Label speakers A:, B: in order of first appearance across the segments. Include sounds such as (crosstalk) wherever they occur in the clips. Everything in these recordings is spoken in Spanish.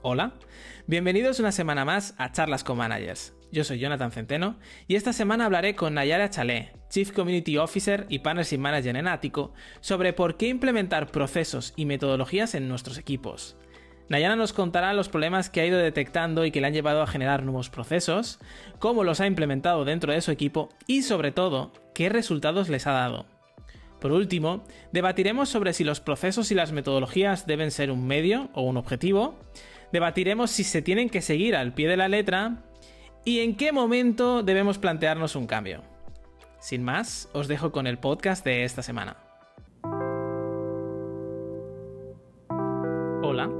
A: Hola, bienvenidos una semana más a Charlas con Managers. Yo soy Jonathan Centeno y esta semana hablaré con Nayara Chalé, Chief Community Officer y Partnership Manager en Ático, sobre por qué implementar procesos y metodologías en nuestros equipos. Nayara nos contará los problemas que ha ido detectando y que le han llevado a generar nuevos procesos, cómo los ha implementado dentro de su equipo y sobre todo, qué resultados les ha dado. Por último, debatiremos sobre si los procesos y las metodologías deben ser un medio o un objetivo, debatiremos si se tienen que seguir al pie de la letra y en qué momento debemos plantearnos un cambio. Sin más, os dejo con el podcast de esta semana. Hola,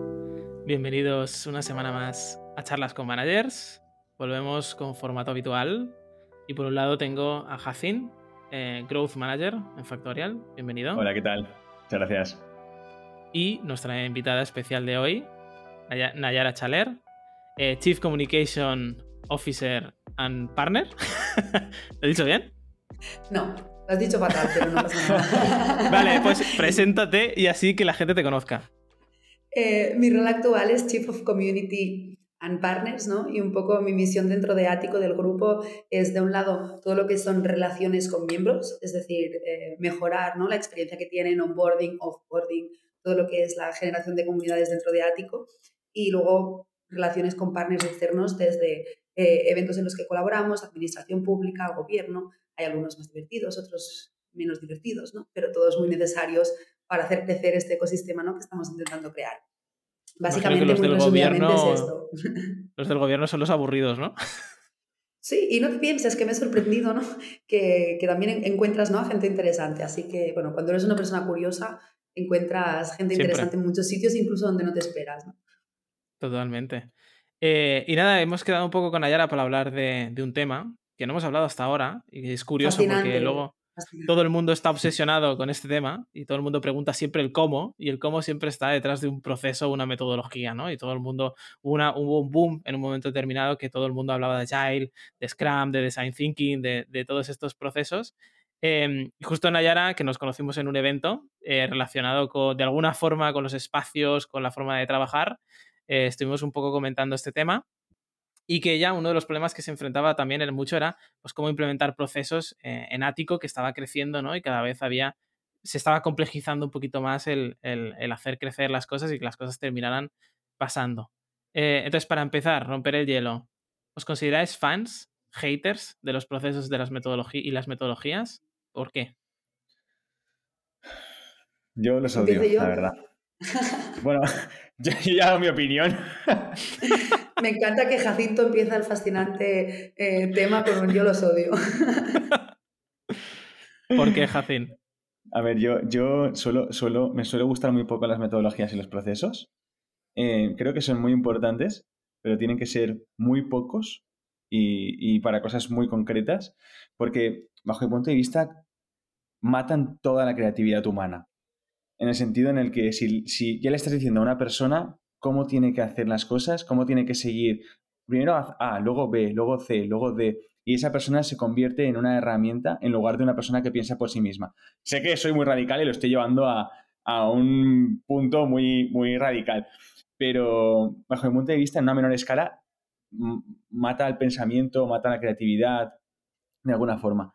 A: bienvenidos una semana más a Charlas con Managers. Volvemos con formato habitual. Y por un lado tengo a Jacin, eh, Growth Manager en Factorial. Bienvenido.
B: Hola, ¿qué tal? Muchas gracias.
A: Y nuestra invitada especial de hoy, Nayara Chaler, eh, Chief Communication Officer and Partner. (laughs) ¿Lo he dicho bien?
C: No, lo has dicho fatal, pero no pasa nada. (laughs)
A: vale, pues preséntate y así que la gente te conozca.
C: Eh, mi rol actual es Chief of Community and Partners, ¿no? Y un poco mi misión dentro de Ático del grupo es, de un lado, todo lo que son relaciones con miembros, es decir, eh, mejorar ¿no? la experiencia que tienen, onboarding, offboarding, todo lo que es la generación de comunidades dentro de Ático. Y luego relaciones con partners externos desde eh, eventos en los que colaboramos, administración pública, gobierno. Hay algunos más divertidos, otros menos divertidos, ¿no? pero todos muy necesarios para hacer crecer este ecosistema ¿no? que estamos intentando crear.
A: Básicamente, los del gobierno, es esto. (laughs) Los del gobierno son los aburridos, ¿no?
C: Sí, y no te pienses que me he sorprendido, ¿no? Que, que, también encuentras ¿no? a gente interesante. Así que, bueno, cuando eres una persona curiosa, encuentras gente interesante en muchos sitios, incluso donde no te esperas, ¿no?
A: Totalmente. Eh, y nada, hemos quedado un poco con Ayara para hablar de, un tema que no hemos hablado hasta ahora y es curioso porque luego todo el mundo está (laughs) obsesionado con este tema y todo el mundo pregunta siempre el cómo y el cómo siempre está detrás de un proceso, una metodología, ¿no? Y todo el mundo, una, hubo un boom en un momento determinado que todo el mundo hablaba de Agile, de Scrum, de Design Thinking, de, todos estos procesos. Eh, justo Nayara, que nos conocimos en un evento eh, relacionado con, de alguna forma con los espacios, con la forma de trabajar, eh, estuvimos un poco comentando este tema y que ya uno de los problemas que se enfrentaba también en mucho era pues cómo implementar procesos eh, en ático que estaba creciendo ¿no? y cada vez había se estaba complejizando un poquito más el, hacer crecer las cosas y que las cosas terminaran pasando. Eh, entonces, para empezar, romper el hielo, ¿os consideráis fans, haters de los procesos de las metodologías y las metodologías? ¿Por qué?
B: Yo los odio, la verdad. (laughs) bueno, yo, (laughs) ya he dado mi opinión. (laughs)
C: Me encanta que Jacinto empieza el fascinante eh, tema con un yo los odio.
A: ¿Por qué, Jacín?
B: A ver, yo, yo solo, solo, me suele gustar muy poco las metodologías y los procesos. Eh, creo que son muy importantes, pero tienen que ser muy pocos y, y para cosas muy concretas, porque bajo mi punto de vista matan toda la creatividad humana en el sentido en el que si, si, ya le estás diciendo a una persona cómo tiene que hacer las cosas, cómo tiene que seguir, primero A, luego B, luego C, luego D, y esa persona se convierte en una herramienta en lugar de una persona que piensa por sí misma. Sé que soy muy radical y lo estoy llevando a, a un punto muy, muy radical, pero bajo mi punto de vista, en una menor escala, mata el pensamiento, mata la creatividad, de alguna forma.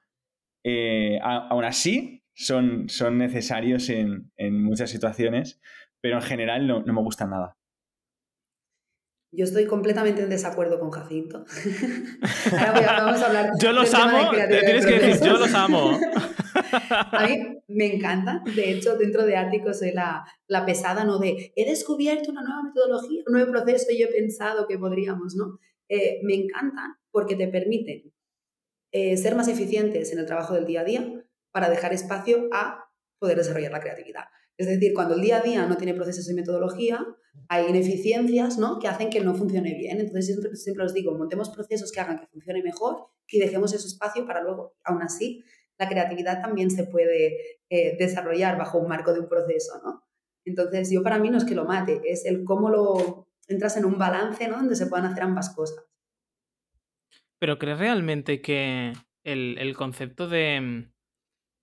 B: Eh, aún así, son, son necesarios en, muchas situaciones, pero en general no, me gustan nada.
C: Yo estoy completamente en desacuerdo con Jacinto. (laughs) Ahora vamos a hablar. (laughs)
A: Yo los amo, tienes que decir, yo los amo. (laughs)
C: a mí me encanta. De hecho, dentro de Ático soy la, pesada, ¿no? De he descubierto una nueva metodología, un nuevo proceso y he pensado que podríamos, ¿no? Eh, me encantan porque te permiten eh, ser más eficientes en el trabajo del día a día, para dejar espacio a poder desarrollar la creatividad. Es decir, cuando el día a día no tiene procesos y metodología, hay ineficiencias ¿no? que hacen que no funcione bien. Entonces, siempre, siempre os digo, montemos procesos que hagan que funcione mejor y dejemos ese espacio para luego, aún así, la creatividad también se puede eh, desarrollar bajo un marco de un proceso. ¿no? Entonces, yo para mí no es que lo mate, es el cómo lo entras en un balance ¿no? donde se puedan hacer ambas cosas.
A: Pero ¿crees realmente que el concepto de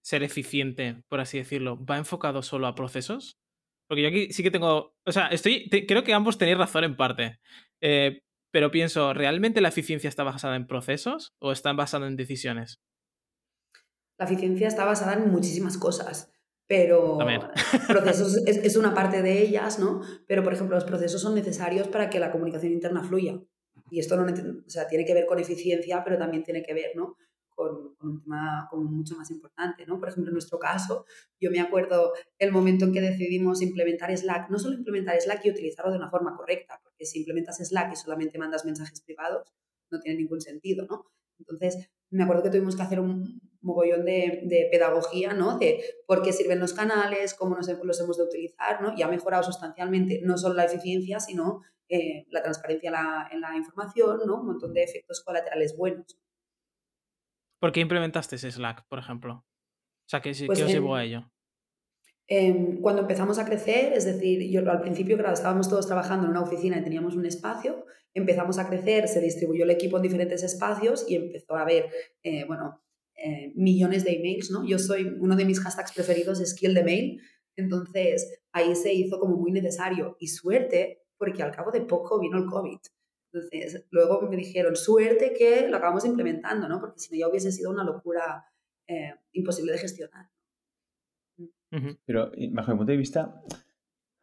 A: ser eficiente, por así decirlo, va enfocado solo a procesos? Porque yo aquí sí que tengo. O sea, estoy. creo que ambos tenéis razón en parte. Eh, pero pienso, ¿realmente la eficiencia está basada en procesos o está basada en decisiones?
C: La eficiencia está basada en muchísimas cosas, pero (laughs) procesos es, una parte de ellas, ¿no? Pero, por ejemplo, los procesos son necesarios para que la comunicación interna fluya. Y esto no, o sea, tiene que ver con eficiencia, pero también tiene que ver, ¿no? Con, un tema como mucho más importante, ¿no? Por ejemplo, en nuestro caso, yo me acuerdo el momento en que decidimos implementar Slack, no solo implementar Slack y utilizarlo de una forma correcta, porque si implementas Slack y solamente mandas mensajes privados, no tiene ningún sentido, ¿no? Entonces, me acuerdo que tuvimos que hacer un mogollón de, pedagogía, ¿no? De por qué sirven los canales, cómo nos, los hemos de utilizar, ¿no? Y ha mejorado sustancialmente no solo la eficiencia, sino eh, la transparencia en la, información, ¿no? Un montón de efectos colaterales buenos.
A: ¿Por qué implementaste ese Slack, por ejemplo? O sea, ¿qué, pues os llevó a ello?
C: cuando empezamos a crecer, es decir, yo al principio, claro, estábamos todos trabajando en una oficina y teníamos un espacio, empezamos a crecer, se distribuyó el equipo en diferentes espacios y empezó a haber, eh, bueno, eh, millones de emails, ¿no? Yo soy, uno de mis hashtags preferidos es kill the mail, entonces ahí se hizo como muy necesario y suerte porque al cabo de poco vino el COVID. Entonces, luego me dijeron, suerte que lo acabamos implementando, ¿no? Porque si no ya hubiese sido una locura eh, imposible de gestionar.
B: Pero bajo mi punto de vista,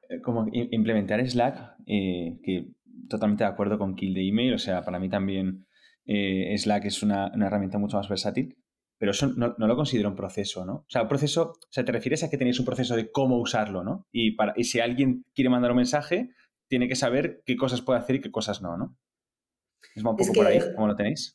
B: eh, como implementar Slack, eh, que totalmente de acuerdo con Kill the Email, o sea, para mí también Slack es una, herramienta mucho más versátil, pero eso no, lo considero un proceso, ¿no? O sea, un proceso, o sea, te refieres a que tenéis un proceso de cómo usarlo, ¿no? Y, para, y si alguien quiere mandar un mensaje, tiene que saber qué cosas puede hacer y qué cosas no, ¿no? Es un poco por ahí, ¿cómo lo tenéis?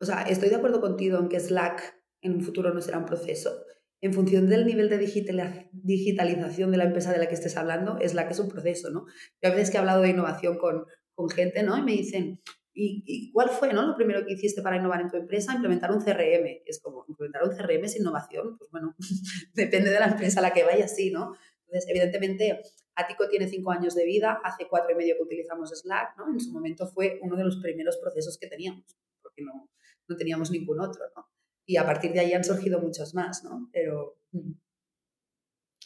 C: O sea, estoy de acuerdo contigo en que Slack en un futuro no será un proceso. En función del nivel de digitalización de la empresa de la que estés hablando, Slack es un proceso, ¿no? Yo a veces que he hablado de innovación con, con gente, ¿no? Y me dicen, ¿y, cuál fue, ¿no? Lo primero que hiciste para innovar en tu empresa, implementar un CRM. Es como, implementar un CRM es innovación. Pues bueno, (laughs) depende de la empresa a la que vaya, sí, ¿no? Entonces, evidentemente, Ático tiene cinco años de vida, hace cuatro y medio que utilizamos Slack, ¿no? En su momento fue uno de los primeros procesos que teníamos, porque no, no teníamos ningún otro, ¿no? Y a partir de ahí han surgido muchos más, ¿no? Pero... Mm.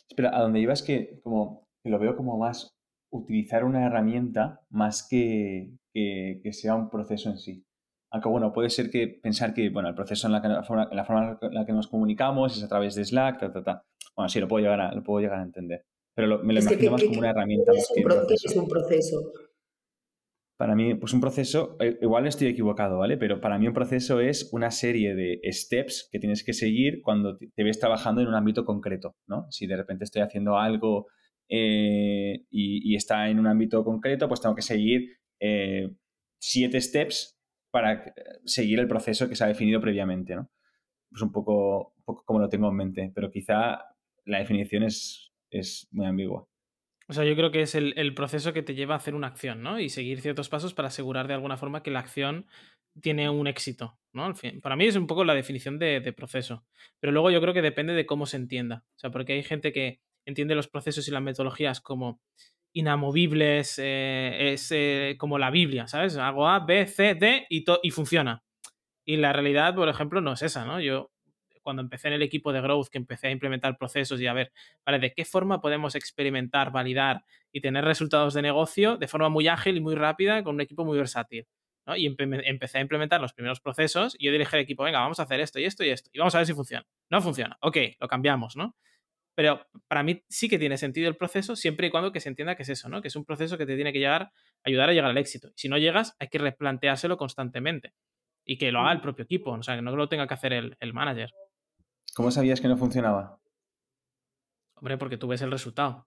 B: Espera, a dónde ibas que como que lo veo como más utilizar una herramienta más que, que, sea un proceso en sí. Aunque bueno, puede ser que pensar que bueno, el proceso en la, que, la, forma, en la que nos comunicamos es a través de Slack, ta, ta, ta. Bueno, sí, lo puedo llegar a, lo puedo llegar a entender. Pero me lo imagino más como una herramienta.
C: Es un, proceso. es un proceso.
B: Para mí, pues un proceso, eh, igual estoy equivocado, ¿vale? Pero para mí un proceso es una serie de steps que tienes que seguir cuando te ves trabajando en un ámbito concreto, ¿no? Si de repente estoy haciendo algo eh, y, está en un ámbito concreto, pues tengo que seguir eh, siete steps para seguir el proceso que se ha definido previamente, ¿no? Pues un poco, un poco como lo tengo en mente, pero quizá la definición es es muy ambigua.
A: O sea, yo creo que es el, proceso que te lleva a hacer una acción, ¿no? Y seguir ciertos pasos para asegurar de alguna forma que la acción tiene un éxito, ¿no? para mí es un poco la definición de, proceso. Pero luego yo creo que depende de cómo se entienda. O sea, porque hay gente que entiende los procesos y las metodologías como inamovibles, eh, es eh, como la Biblia, ¿sabes? Hago A, B, C, D y, y funciona. Y la realidad, por ejemplo, no es esa, ¿no? Yo cuando empecé en el equipo de Growth, que empecé a implementar procesos y a ver, ¿vale? ¿De qué forma podemos experimentar, validar y tener resultados de negocio de forma muy ágil y muy rápida con un equipo muy versátil? ¿no? Y empecé a implementar los primeros procesos y yo dije al equipo, venga, vamos a hacer esto y esto y esto y vamos a ver si funciona. No funciona, ok, lo cambiamos, ¿no? Pero para mí sí que tiene sentido el proceso siempre y cuando que se entienda que es eso, ¿no? Que es un proceso que te tiene que llegar, ayudar a llegar al éxito. Si no llegas, hay que replanteárselo constantemente y que lo haga el propio equipo, o sea, que no lo tenga que hacer el, el manager.
B: ¿Cómo sabías que no funcionaba?
A: Hombre, porque tú ves el resultado.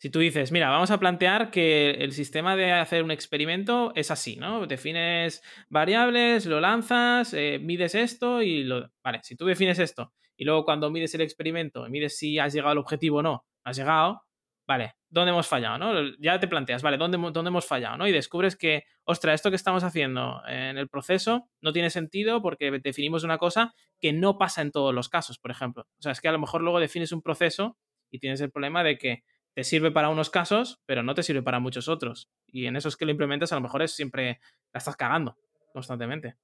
A: Si tú dices, mira, vamos a plantear que el sistema de hacer un experimento es así, ¿no? Defines variables, lo lanzas, eh, mides esto y lo... Vale, si tú defines esto y luego cuando mides el experimento, mides si has llegado al objetivo o no, has llegado, vale, ¿dónde hemos fallado? ¿no? Ya te planteas, vale, ¿dónde, ¿dónde hemos fallado? ¿no? Y descubres que, ostras, esto que estamos haciendo en el proceso no tiene sentido porque definimos una cosa que no pasa en todos los casos, por ejemplo. O sea, es que a lo mejor luego defines un proceso y tienes el problema de que te sirve para unos casos, pero no te sirve para muchos otros. Y en esos que lo implementas, a lo mejor es siempre la estás cagando constantemente.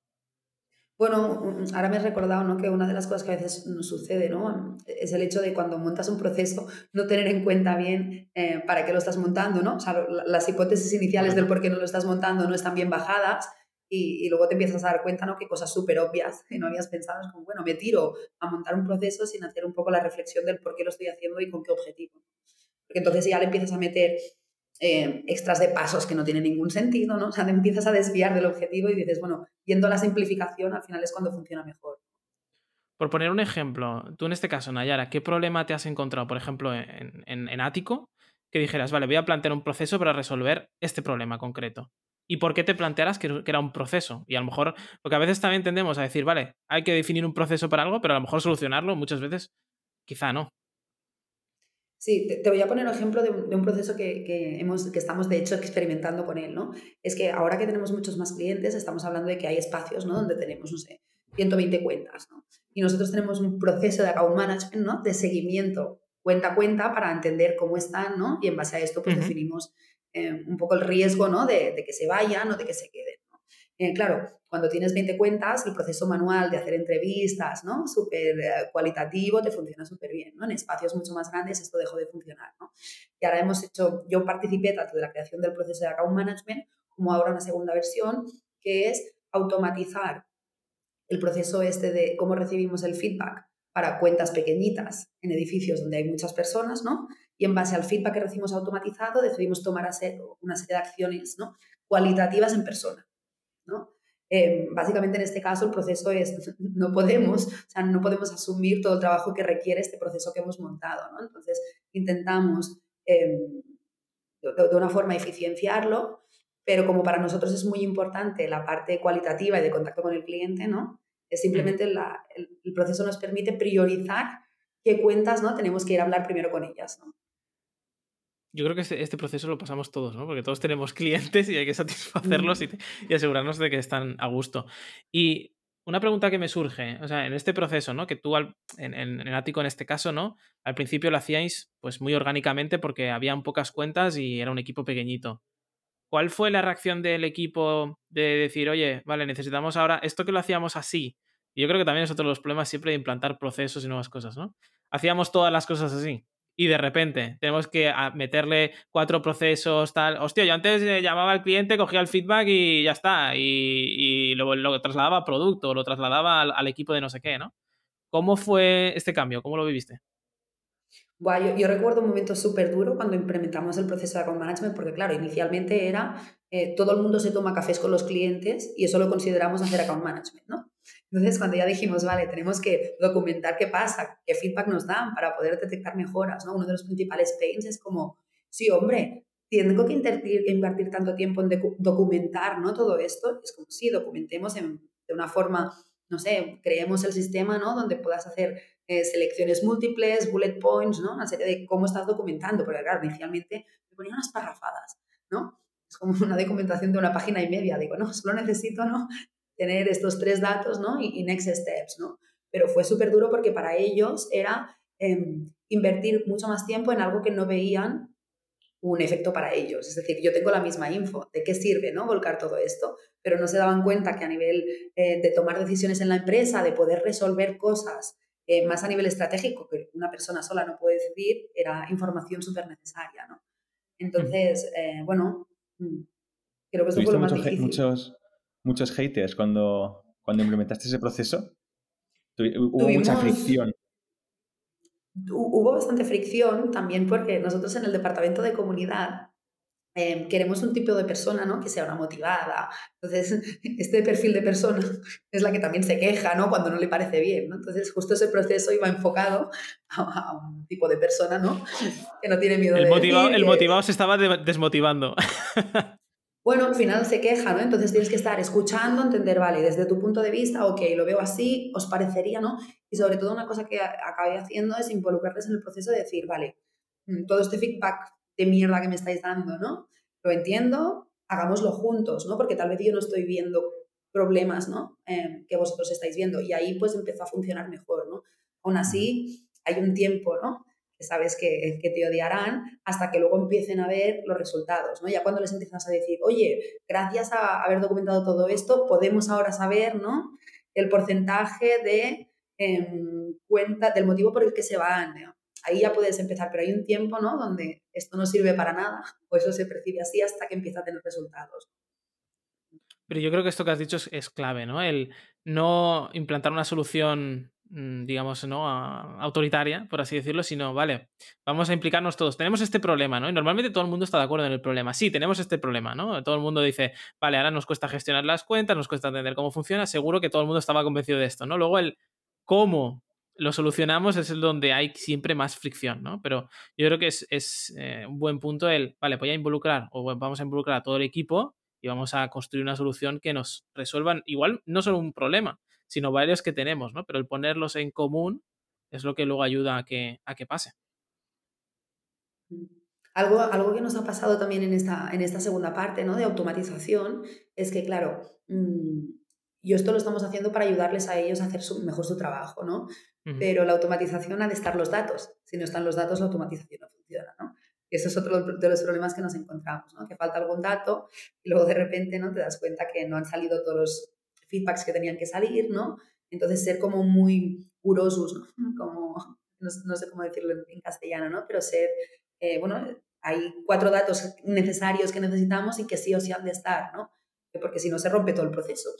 C: Bueno, ahora me he recordado ¿no? que una de las cosas que a veces nos sucede ¿no? es el hecho de cuando montas un proceso no tener en cuenta bien eh, para qué lo estás montando, ¿no? O sea, las hipótesis iniciales del por qué no lo estás montando no están bien bajadas y, luego te empiezas a dar cuenta ¿no? que cosas súper obvias que no habías pensado es como, bueno, me tiro a montar un proceso sin hacer un poco la reflexión del por qué lo estoy haciendo y con qué objetivo. Porque entonces ya le empiezas a meter eh, extras de pasos que no tienen ningún sentido, ¿no? O sea, te empiezas a desviar del objetivo y dices, bueno, yendo a la simplificación, al final es cuando funciona mejor.
A: Por poner un ejemplo, tú en este caso, Nayara, ¿qué problema te has encontrado, por ejemplo, en, en, Ático? Que dijeras, vale, voy a plantear un proceso para resolver este problema concreto. ¿Y por qué te plantearas que, era un proceso? Y a lo mejor, porque a veces también tendemos a decir, vale, hay que definir un proceso para algo, pero a lo mejor solucionarlo muchas veces quizá no.
C: Sí, te, voy a poner un ejemplo de un, proceso que, hemos, que estamos de hecho experimentando con él, ¿no? Es que ahora que tenemos muchos más clientes, estamos hablando de que hay espacios, ¿no? Donde tenemos, no sé, 120 cuentas, ¿no? Y nosotros tenemos un proceso de account management, ¿no? De seguimiento cuenta a cuenta para entender cómo están, ¿no? Y en base a esto, pues definimos eh, un poco el riesgo, ¿no? De, de, que se vayan o de que se queden. Eh, claro, cuando tienes 20 cuentas, el proceso manual de hacer entrevistas, ¿no? Súper eh, cualitativo, te funciona súper bien, ¿no? En espacios mucho más grandes esto dejó de funcionar, ¿no? Y ahora hemos hecho, yo participé tanto de la creación del proceso de account management como ahora una segunda versión, que es automatizar el proceso este de cómo recibimos el feedback para cuentas pequeñitas en edificios donde hay muchas personas, ¿no? Y en base al feedback que recibimos automatizado decidimos tomar una serie de acciones, ¿no? Cualitativas en persona. Em, básicamente en este caso el proceso es, (laughs) no podemos, o sea, no podemos asumir todo el trabajo que requiere este proceso que hemos montado, Entonces intentamos em, de, una forma eficienciarlo, pero como para nosotros es muy importante la parte cualitativa y de contacto con el cliente, ¿no? Es simplemente el, el, proceso nos permite priorizar qué cuentas, ¿no? Tenemos que ir a hablar primero con ellas, ¿no?
A: Yo creo que este, este, proceso lo pasamos todos, ¿no? Porque todos tenemos (laughs) clientes y hay que satisfacerlos (laughs) y, asegurarnos de que están a gusto. Y una pregunta que me surge, o sea, en este proceso, ¿no? Que tú, en, en, Ático en este caso, ¿no? Al principio lo hacíais pues muy orgánicamente porque habían pocas cuentas y era un equipo pequeñito. ¿Cuál fue la reacción del equipo de decir, oye, vale, necesitamos ahora esto que lo hacíamos así? Y yo creo que también es otro de los problemas siempre de implantar procesos y nuevas cosas, ¿no? Hacíamos todas las cosas así y de repente tenemos que ah, meterle cuatro procesos, tal. Hostia, yo antes eh, llamaba al cliente, cogía el feedback y ya está. Y, lo, trasladaba a producto, lo trasladaba al, equipo de no sé qué, ¿no? ¿Cómo fue este cambio? ¿Cómo lo viviste?
C: yo, recuerdo un momento súper duro cuando implementamos el proceso de account management, porque claro, inicialmente era eh, todo el mundo se toma cafés con los clientes y eso lo consideramos hacer account management, ¿no? Entonces, cuando ya dijimos, vale, tenemos que documentar qué pasa, qué feedback nos dan para poder detectar mejoras, ¿no? Uno de los principales pains es como, sí, hombre, tengo que invertir, invertir tanto tiempo en documentar, ¿no? Todo esto. Es como, sí, documentemos de una forma, no sé, creemos el sistema, ¿no? Donde puedas hacer eh, selecciones múltiples, bullet points, ¿no? Una serie de cómo estás documentando, porque claro, inicialmente me ponía unas parrafadas, ¿no? Es como una documentación de una página y media. Digo, no, solo necesito, ¿no? Tener estos tres datos, ¿no? Y, next steps, ¿no? Pero fue súper duro porque para ellos era em, invertir mucho más tiempo en algo que no veían un efecto para ellos. Es decir, yo tengo la misma info, ¿de qué sirve, ¿no? Volcar todo esto, pero no se daban cuenta que a nivel eh, de tomar decisiones en la empresa, de poder resolver cosas eh, más a nivel estratégico, que una persona sola no puede decidir, era información súper necesaria, ¿no? Entonces, eh, bueno, mm, creo que es un poco lo más difícil.
B: Muchos, muchos haters cuando, cuando implementaste ese proceso? Hubo mucha fricción.
C: Hubo bastante fricción también porque nosotros en el departamento de comunidad em, queremos un tipo de persona ¿no? que sea una motivada. Entonces, (laughs) este perfil de persona (laughs) es la que también se queja ¿no? cuando no le parece bien. ¿no? Entonces, justo ese proceso iba enfocado (laughs) a, un tipo de persona ¿no? que no tiene miedo
A: el
C: de
A: motivado,
C: decir
A: El motivado se estaba desmotivando.
C: Bueno, al final se queja, ¿no? Entonces tienes que estar escuchando, entender, vale, desde tu punto de vista, ok, lo veo así, os parecería, ¿no? Y sobre todo una cosa que acabé haciendo es involucrarles en el proceso de decir, vale, mm, todo este feedback de mierda que me estáis dando, ¿no? Lo entiendo, hagámoslo juntos, ¿no? Porque tal vez yo no estoy viendo problemas, ¿no? Eh, que vosotros estáis viendo. Y ahí pues empezó a funcionar mejor, ¿no? Aún así, hay un tiempo, ¿no? Sabes que, que, te odiarán hasta que luego empiecen a ver los resultados, ¿no? Ya cuando les empiezas a decir, oye, gracias a haber documentado todo esto, podemos ahora saber, ¿no? el porcentaje de em, cuenta, del motivo por el que se van. Ahí ya puedes empezar, pero hay un tiempo ¿no? donde esto no sirve para nada (laughs) o eso se percibe así hasta que empieza a tener resultados.
A: Pero yo creo que esto que has dicho es, clave, ¿no? El no implantar una solución digamos, ¿no? autoritaria, por así decirlo, sino, vale, vamos a implicarnos todos. Tenemos este problema, ¿no? Y normalmente todo el mundo está de acuerdo en el problema. Sí, tenemos este problema, ¿no? Todo el mundo dice, vale, ahora nos cuesta gestionar las cuentas, nos cuesta entender cómo funciona. Seguro que todo el mundo estaba convencido de esto, ¿no? Luego el cómo lo solucionamos es el donde hay siempre más fricción, ¿no? Pero yo creo que es, eh, un buen punto el, vale, voy a involucrar o vamos a involucrar a todo el equipo y vamos a construir una solución que nos resuelvan igual no solo un problema, sino varios que tenemos, ¿no? Pero el ponerlos en común es lo que luego ayuda a que, a que pase.
C: Mm. Algo, algo que nos ha pasado también en esta, en esta segunda parte ¿no? de automatización es que, claro, mm, y esto lo estamos haciendo para ayudarles a ellos a hacer mejor su trabajo, ¿no? Pero la automatización ha de estar los datos. Si no están los datos, la automatización no funciona, ¿no? Ese es otro de los problemas que nos encontramos, ¿no? Que falta algún dato y luego de repente, ¿no? Te das cuenta que no han salido todos los feedbacks que tenían que salir, ¿no? Entonces ser como muy urosos, ¿no? (laughs) Como, no, sé cómo decirlo en castellano, ¿no? Pero ser, eh, bueno, hay cuatro datos necesarios que necesitamos y que sí o sí han de estar, ¿no? Porque si no se rompe todo el proceso.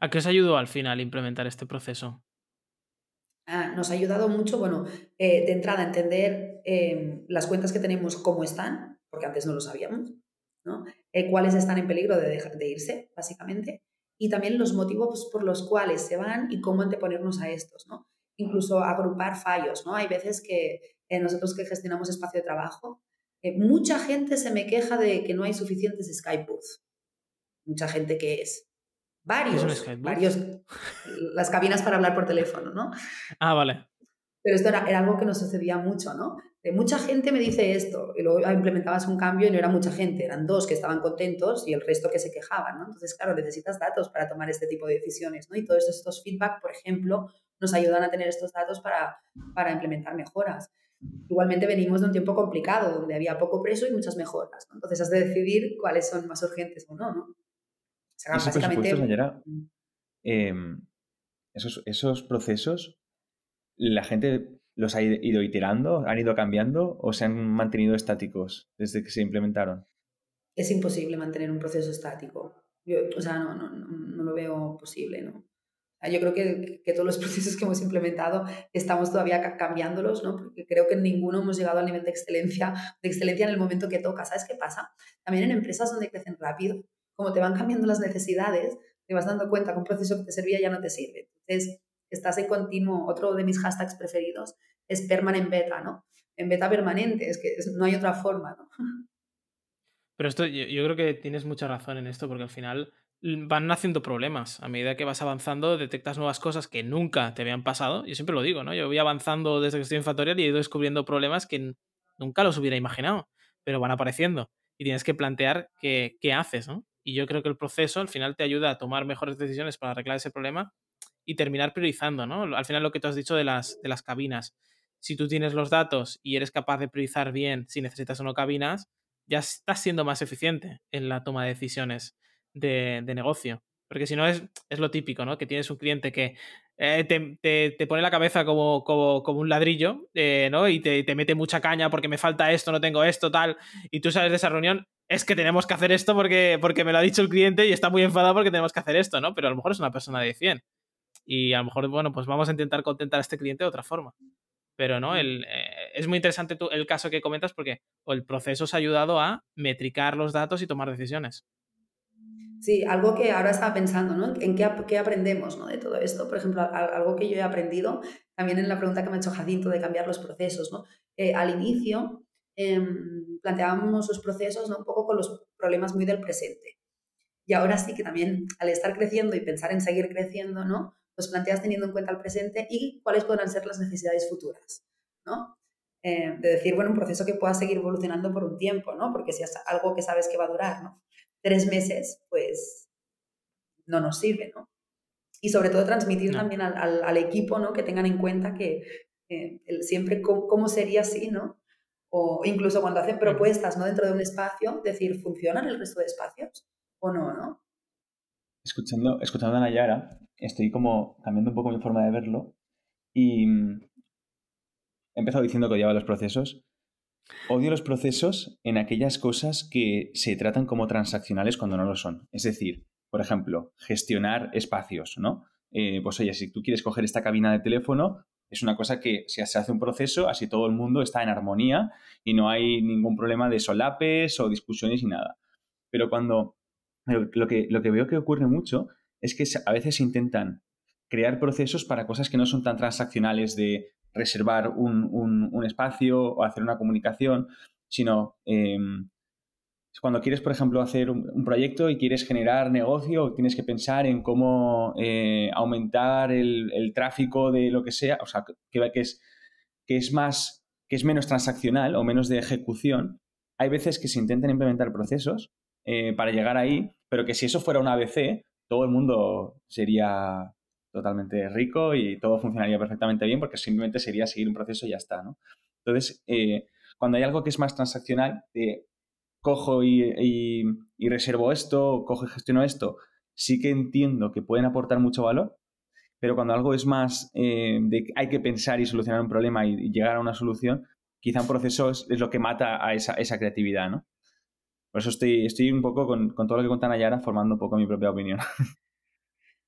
A: ¿A qué os ayudó al final implementar este proceso?
C: Ah, nos ha ayudado mucho, bueno, eh, de entrada a entender em, las cuentas que tenemos cómo están, porque antes no lo sabíamos, ¿no? Eh, cuáles están en peligro de, de irse, básicamente, y también los motivos por los cuales se van y cómo anteponernos a estos, ¿no? Incluso agrupar fallos, ¿no? Hay veces que eh, nosotros que gestionamos espacio de trabajo, mucha gente se me queja de que no hay suficientes Skype booths. Mucha gente que es Varios, varios, las cabinas para hablar por teléfono, ¿no?
A: Ah, vale.
C: Pero esto era, algo que nos sucedía mucho, ¿no? De mucha gente me dice esto, y luego implementabas un cambio y no era mucha gente, eran dos que estaban contentos y el resto que se quejaban, ¿no? Entonces, claro, necesitas datos para tomar este tipo de decisiones, ¿no? Y todos estos feedback, por ejemplo, nos ayudan a tener estos datos para, para implementar mejoras. Igualmente venimos de un tiempo complicado, donde había poco preso y muchas mejoras, ¿no? Entonces has de decidir cuáles son más urgentes o no, ¿no?
B: mm. em, esos, esos procesos, ¿la gente los ha ido iterando, han ido cambiando o se han mantenido estáticos desde que se implementaron?
C: Es imposible mantener un proceso estático. Yo, o sea, no, no, no, lo veo posible, ¿no? Yo creo que, que, todos los (laughs) procesos que hemos implementado estamos todavía cambiándolos, ¿no? Porque creo que ninguno hemos llegado al nivel de excelencia, de excelencia en el momento que toca. ¿Sabes qué pasa? También en empresas donde crecen rápido, como te van cambiando las necesidades, te vas dando cuenta que un proceso que te servía ya no te sirve. Entonces, estás en continuo, otro de mis hashtags preferidos es permanent beta, ¿no? En beta permanente, es que no hay otra forma, ¿no?
A: Pero esto, yo, creo que tienes mucha razón en esto, porque al final van naciendo problemas. A medida que vas avanzando, detectas nuevas cosas que nunca te habían pasado. Yo siempre lo digo, ¿no? Yo voy avanzando desde que estoy en Factorial y he ido descubriendo problemas que nunca los hubiera imaginado, pero van apareciendo. Y tienes que plantear qué, qué haces, ¿no? Y yo creo que el proceso al final te ayuda a tomar mejores decisiones para arreglar ese problema y terminar priorizando, ¿no? Al final lo que tú has dicho de las, de las cabinas. Si tú tienes los datos y eres capaz de priorizar bien si necesitas o no cabinas, ya estás siendo más eficiente en la toma de decisiones de, de negocio. Porque si no es, es lo típico, ¿no? Que tienes un cliente que eh, te, te, pone la cabeza como, como, como un ladrillo, eh, ¿no? Y te, te, mete mucha caña porque me falta esto, no tengo esto, tal. Y tú sales de esa reunión es que tenemos que hacer esto porque, porque me lo ha dicho el cliente y está muy enfadado porque tenemos que hacer esto, ¿no? Pero a lo mejor es una persona de 100. Y a lo mejor, bueno, pues vamos a intentar contentar a este cliente de otra forma. Pero no, el, eh, es muy interesante el caso que comentas porque el proceso os ha ayudado a metricar los datos y tomar decisiones.
C: Sí, algo que ahora estaba pensando, ¿no? En qué, qué aprendemos ¿no? de todo esto. Por ejemplo, algo que yo he aprendido también en la pregunta que me ha hecho Jacinto de cambiar los procesos, ¿no? Eh, al inicio, Em, planteábamos los procesos ¿no? un poco con los problemas muy del presente. Y ahora sí que también al estar creciendo y pensar en seguir creciendo, ¿no? Los planteas teniendo en cuenta el presente y cuáles podrán ser las necesidades futuras, ¿no? Eh, de decir, bueno, un proceso que pueda seguir evolucionando por un tiempo, ¿no? Porque si es algo que sabes que va a durar, ¿no? Tres meses, pues no nos sirve, ¿no? Y sobre todo transmitir también al, al, equipo, ¿no? Que tengan en cuenta que eh, siempre cómo, cómo, sería así, ¿no? O incluso cuando hacen propuestas ¿no? dentro de un espacio, decir, ¿funcionan el resto de espacios o no? ¿no?
B: escuchando, escuchando a Nayara, estoy como cambiando un poco mi forma de verlo y mm, he empezado diciendo que odiaba los procesos. Odio los procesos en aquellas cosas que se tratan como transaccionales cuando no lo son. Es decir, por ejemplo, gestionar espacios, ¿no? Eh, pues oye, si tú quieres coger esta cabina de teléfono, es una cosa que se hace un proceso, así todo el mundo está en armonía y no hay ningún problema de solapes o discusiones y nada. Pero cuando lo que, lo que veo que ocurre mucho es que a veces intentan crear procesos para cosas que no son tan transaccionales de reservar un, espacio o hacer una comunicación, sino em, cuando quieres, por ejemplo, hacer un, proyecto y quieres generar negocio, tienes que pensar en cómo eh, aumentar el, tráfico de lo que sea, o sea, que, que, es, que es más, que es menos transaccional o menos de ejecución. Hay veces que se intentan implementar procesos eh, para llegar ahí, pero que si eso fuera un ABC, todo el mundo sería totalmente rico y todo funcionaría perfectamente bien porque simplemente sería seguir un proceso y ya está, ¿no? Entonces, eh, cuando hay algo que es más transaccional, cojo y, reservo esto, cojo y gestiono esto, sí que entiendo que pueden aportar mucho valor, pero cuando algo es más eh, de que hay que pensar y solucionar un problema y, llegar a una solución, quizá un proceso es, lo que mata a esa, esa, creatividad, ¿no? Por eso estoy, estoy un poco con, con todo lo que cuenta Nayara formando un poco mi propia opinión. (laughs)